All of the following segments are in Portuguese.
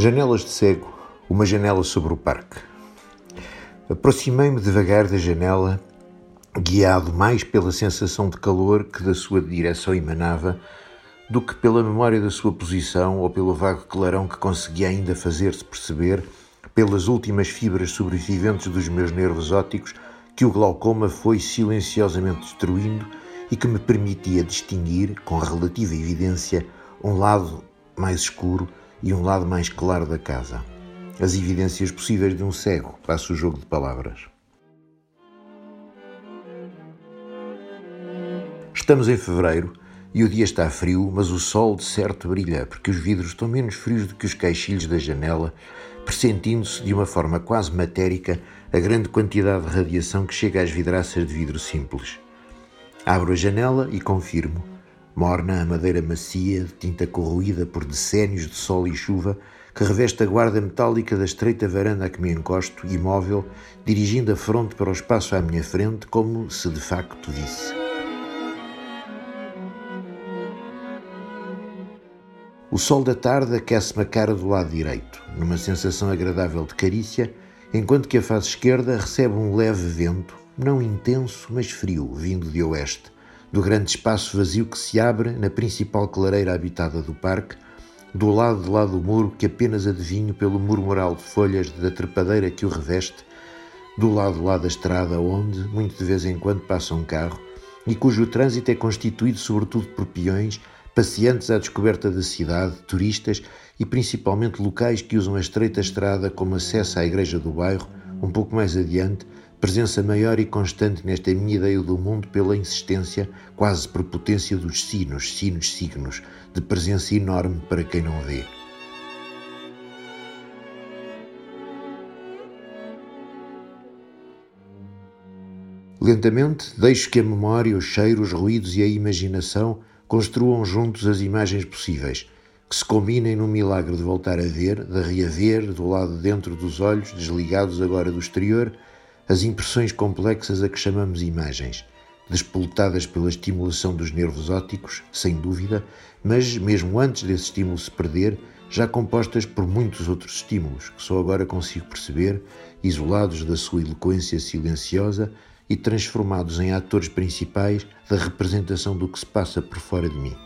Janelas de cego, uma janela sobre o parque. Aproximei-me devagar da janela, guiado mais pela sensação de calor que da sua direção emanava do que pela memória da sua posição ou pelo vago clarão que conseguia ainda fazer-se perceber pelas últimas fibras sobreviventes dos meus nervos ópticos que o glaucoma foi silenciosamente destruindo e que me permitia distinguir, com relativa evidência, um lado mais escuro e um lado mais claro da casa. As evidências possíveis de um cego, passo o jogo de palavras. Estamos em fevereiro e o dia está frio, mas o sol de certo brilha, porque os vidros estão menos frios do que os caixilhos da janela, pressentindo-se de uma forma quase matérica a grande quantidade de radiação que chega às vidraças de vidro simples. Abro a janela e confirmo Morna a madeira macia, de tinta corroída por decénios de sol e chuva, que reveste a guarda metálica da estreita varanda a que me encosto, imóvel, dirigindo a fronte para o espaço à minha frente, como se de facto visse. O sol da tarde aquece-me a cara do lado direito, numa sensação agradável de carícia, enquanto que a face esquerda recebe um leve vento, não intenso, mas frio, vindo de oeste do grande espaço vazio que se abre na principal clareira habitada do parque, do lado de lá do muro que apenas adivinho pelo murmural de folhas da trepadeira que o reveste, do lado lá da estrada onde, muito de vez em quando, passa um carro e cujo trânsito é constituído sobretudo por peões, pacientes à descoberta da cidade, turistas e principalmente locais que usam a estreita estrada como acesso à igreja do bairro, um pouco mais adiante, presença maior e constante nesta minha ideia do mundo pela insistência, quase prepotência dos sinos, sinos, signos, de presença enorme para quem não vê. Lentamente, deixo que a memória, os cheiros, os ruídos e a imaginação construam juntos as imagens possíveis, que se combinem num milagre de voltar a ver, de reaver, do lado de dentro dos olhos, desligados agora do exterior, as impressões complexas a que chamamos imagens, despoletadas pela estimulação dos nervos ópticos, sem dúvida, mas mesmo antes desse estímulo se perder, já compostas por muitos outros estímulos que só agora consigo perceber, isolados da sua eloquência silenciosa e transformados em atores principais da representação do que se passa por fora de mim.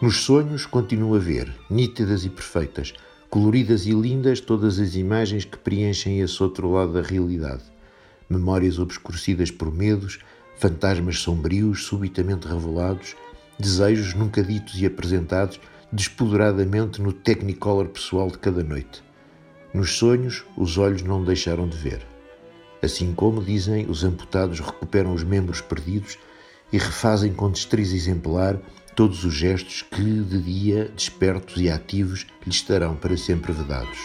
Nos sonhos continuo a ver, nítidas e perfeitas, coloridas e lindas todas as imagens que preenchem esse outro lado da realidade. Memórias obscurecidas por medos, fantasmas sombrios subitamente revelados, desejos nunca ditos e apresentados despoderadamente no technicolor pessoal de cada noite. Nos sonhos, os olhos não deixaram de ver. Assim como, dizem, os amputados recuperam os membros perdidos e refazem com destreza exemplar todos os gestos que, de dia, despertos e ativos, lhe estarão para sempre vedados.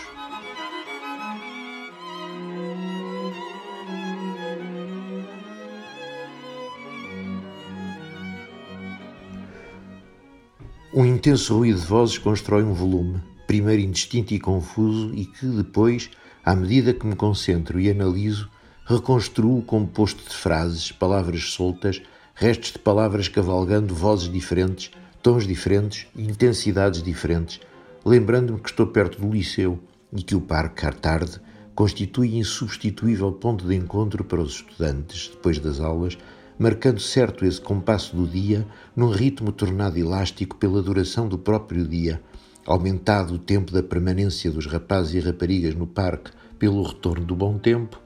Um intenso ruído de vozes constrói um volume, primeiro indistinto e confuso, e que depois, à medida que me concentro e analiso, reconstruo composto de frases, palavras soltas, restos de palavras cavalgando vozes diferentes, tons diferentes, intensidades diferentes, lembrando-me que estou perto do liceu e que o parque, tarde, constitui insubstituível ponto de encontro para os estudantes, depois das aulas, marcando certo esse compasso do dia num ritmo tornado elástico pela duração do próprio dia, aumentado o tempo da permanência dos rapazes e raparigas no parque pelo retorno do bom tempo,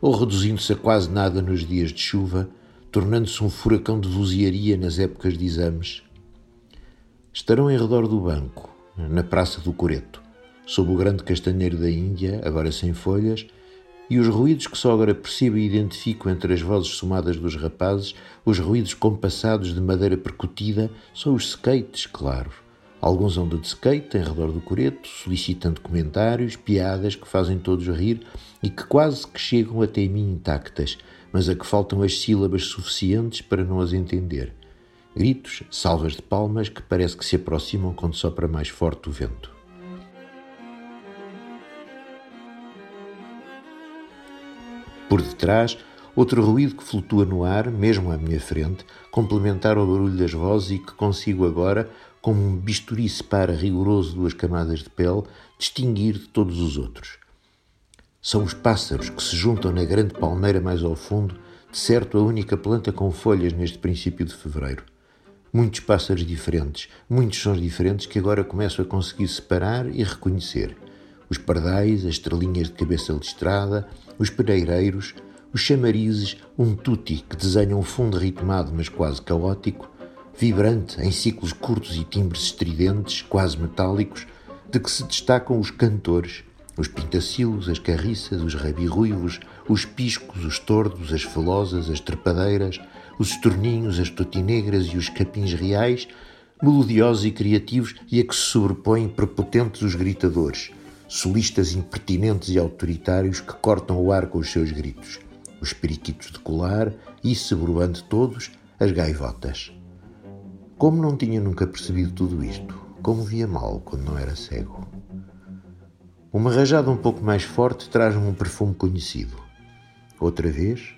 ou reduzindo-se a quase nada nos dias de chuva, tornando-se um furacão de vozearia nas épocas de exames. Estarão em redor do banco, na Praça do Coreto, sob o grande castanheiro da Índia, agora sem folhas, e os ruídos que só agora percebo e identifico entre as vozes somadas dos rapazes, os ruídos compassados de madeira percutida, são os skates, claro. Alguns andam de skate em redor do coreto, solicitando comentários, piadas que fazem todos rir e que quase que chegam até mim intactas, mas a que faltam as sílabas suficientes para não as entender. Gritos, salvas de palmas que parece que se aproximam quando sopra mais forte o vento. Por detrás, outro ruído que flutua no ar, mesmo à minha frente, complementar ao barulho das vozes e que consigo agora, como um bisturi separa rigoroso duas camadas de pele, distinguir de todos os outros. São os pássaros que se juntam na grande palmeira mais ao fundo, de certo a única planta com folhas neste princípio de fevereiro. Muitos pássaros diferentes, muitos sons diferentes que agora começo a conseguir separar e reconhecer. Os pardais, as estrelinhas de cabeça listrada, os pereireiros, os chamarizes, um tutti que desenha um fundo ritmado, mas quase caótico, vibrante em ciclos curtos e timbres estridentes, quase metálicos, de que se destacam os cantores, os pintacilos, as carriças, os rabirruivos, os piscos, os tordos, as felosas, as trepadeiras, os estorninhos, as totinegras e os capins reais, melodiosos e criativos, e a que se sobrepõem prepotentes os gritadores, solistas impertinentes e autoritários que cortam o ar com os seus gritos, os periquitos de colar e, sebruando todos, as gaivotas. Como não tinha nunca percebido tudo isto, como via mal quando não era cego. Uma rajada um pouco mais forte traz-me um perfume conhecido. Outra vez,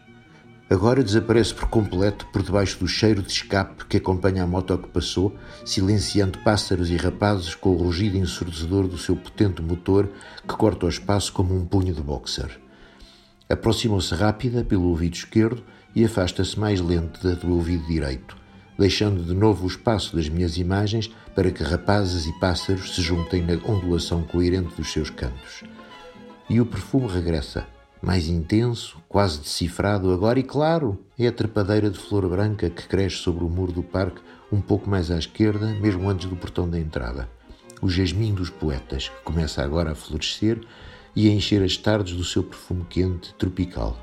agora desaparece por completo por debaixo do cheiro de escape que acompanha a moto que passou, silenciando pássaros e rapazes com o rugido ensurdecedor do seu potente motor que corta o espaço como um punho de boxer. Aproximou-se rápida pelo ouvido esquerdo e afasta-se mais lenta do ouvido direito, deixando de novo o espaço das minhas imagens para que rapazes e pássaros se juntem na ondulação coerente dos seus cantos. E o perfume regressa, mais intenso, quase decifrado agora, e claro, é a trepadeira de flor branca que cresce sobre o muro do parque, um pouco mais à esquerda, mesmo antes do portão da entrada. O jasmim dos poetas, que começa agora a florescer e a encher as tardes do seu perfume quente, tropical.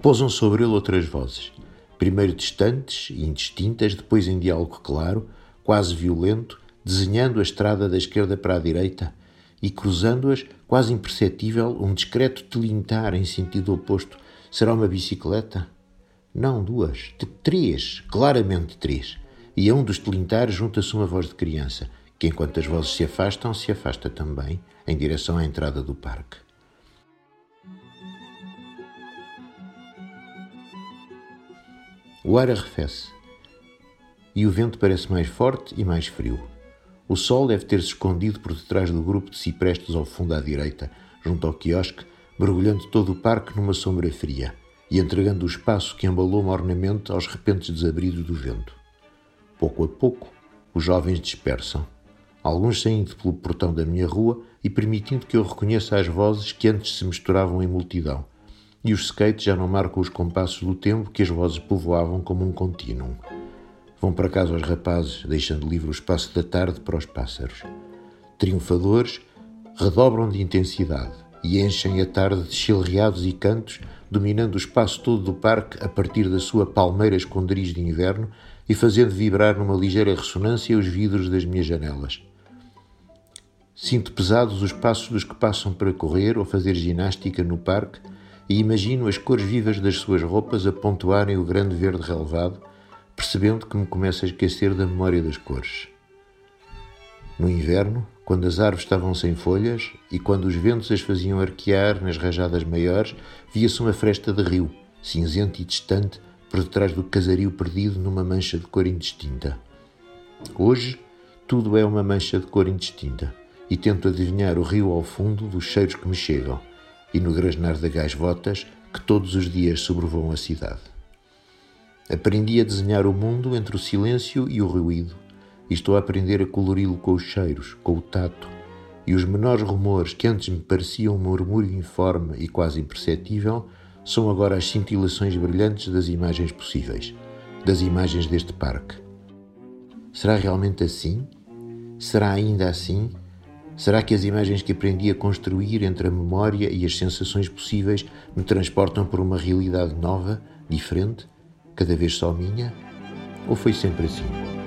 Pousam sobre ele outras vozes, primeiro distantes e indistintas, depois em diálogo claro, quase violento, desenhando a estrada da esquerda para a direita e cruzando-as, quase imperceptível, um discreto tilintar em sentido oposto. Será uma bicicleta? Não, duas. Três. Claramente três. E a um dos tilintares junta-se uma voz de criança, que enquanto as vozes se afastam, se afasta também, em direção à entrada do parque. O ar arrefece e o vento parece mais forte e mais frio. O sol deve ter-se escondido por detrás do grupo de ciprestes ao fundo à direita, junto ao quiosque, mergulhando todo o parque numa sombra fria e entregando o espaço que embalou mornamente aos repentes desabridos do vento. Pouco a pouco, os jovens dispersam. Alguns saindo pelo portão da minha rua e permitindo que eu reconheça as vozes que antes se misturavam em multidão. E os skates já não marcam os compassos do tempo que as vozes povoavam como um contínuo. Vão para casa os rapazes, deixando livre o espaço da tarde para os pássaros. Triunfadores, redobram de intensidade e enchem a tarde de chilreados e cantos, dominando o espaço todo do parque a partir da sua palmeira esconderiz de inverno e fazendo vibrar numa ligeira ressonância os vidros das minhas janelas. Sinto pesados os passos dos que passam para correr ou fazer ginástica no parque e imagino as cores vivas das suas roupas a pontuarem o grande verde relevado percebendo que me começo a esquecer da memória das cores. No inverno, quando as árvores estavam sem folhas e quando os ventos as faziam arquear nas rajadas maiores, via-se uma fresta de rio, cinzento e distante, por detrás do casario perdido numa mancha de cor indistinta. Hoje, tudo é uma mancha de cor indistinta e tento adivinhar o rio ao fundo dos cheiros que me chegam e no grasnar de gaisvotas que todos os dias sobrevoam a cidade. Aprendi a desenhar o mundo entre o silêncio e o ruído, e estou a aprender a colori-lo com os cheiros, com o tato, e os menores rumores que antes me pareciam um murmúrio informe e quase imperceptível são agora as cintilações brilhantes das imagens possíveis, das imagens deste parque. Será realmente assim? Será ainda assim? Será que as imagens que aprendi a construir entre a memória e as sensações possíveis me transportam por uma realidade nova, diferente? cada vez só minha? Ou foi sempre assim?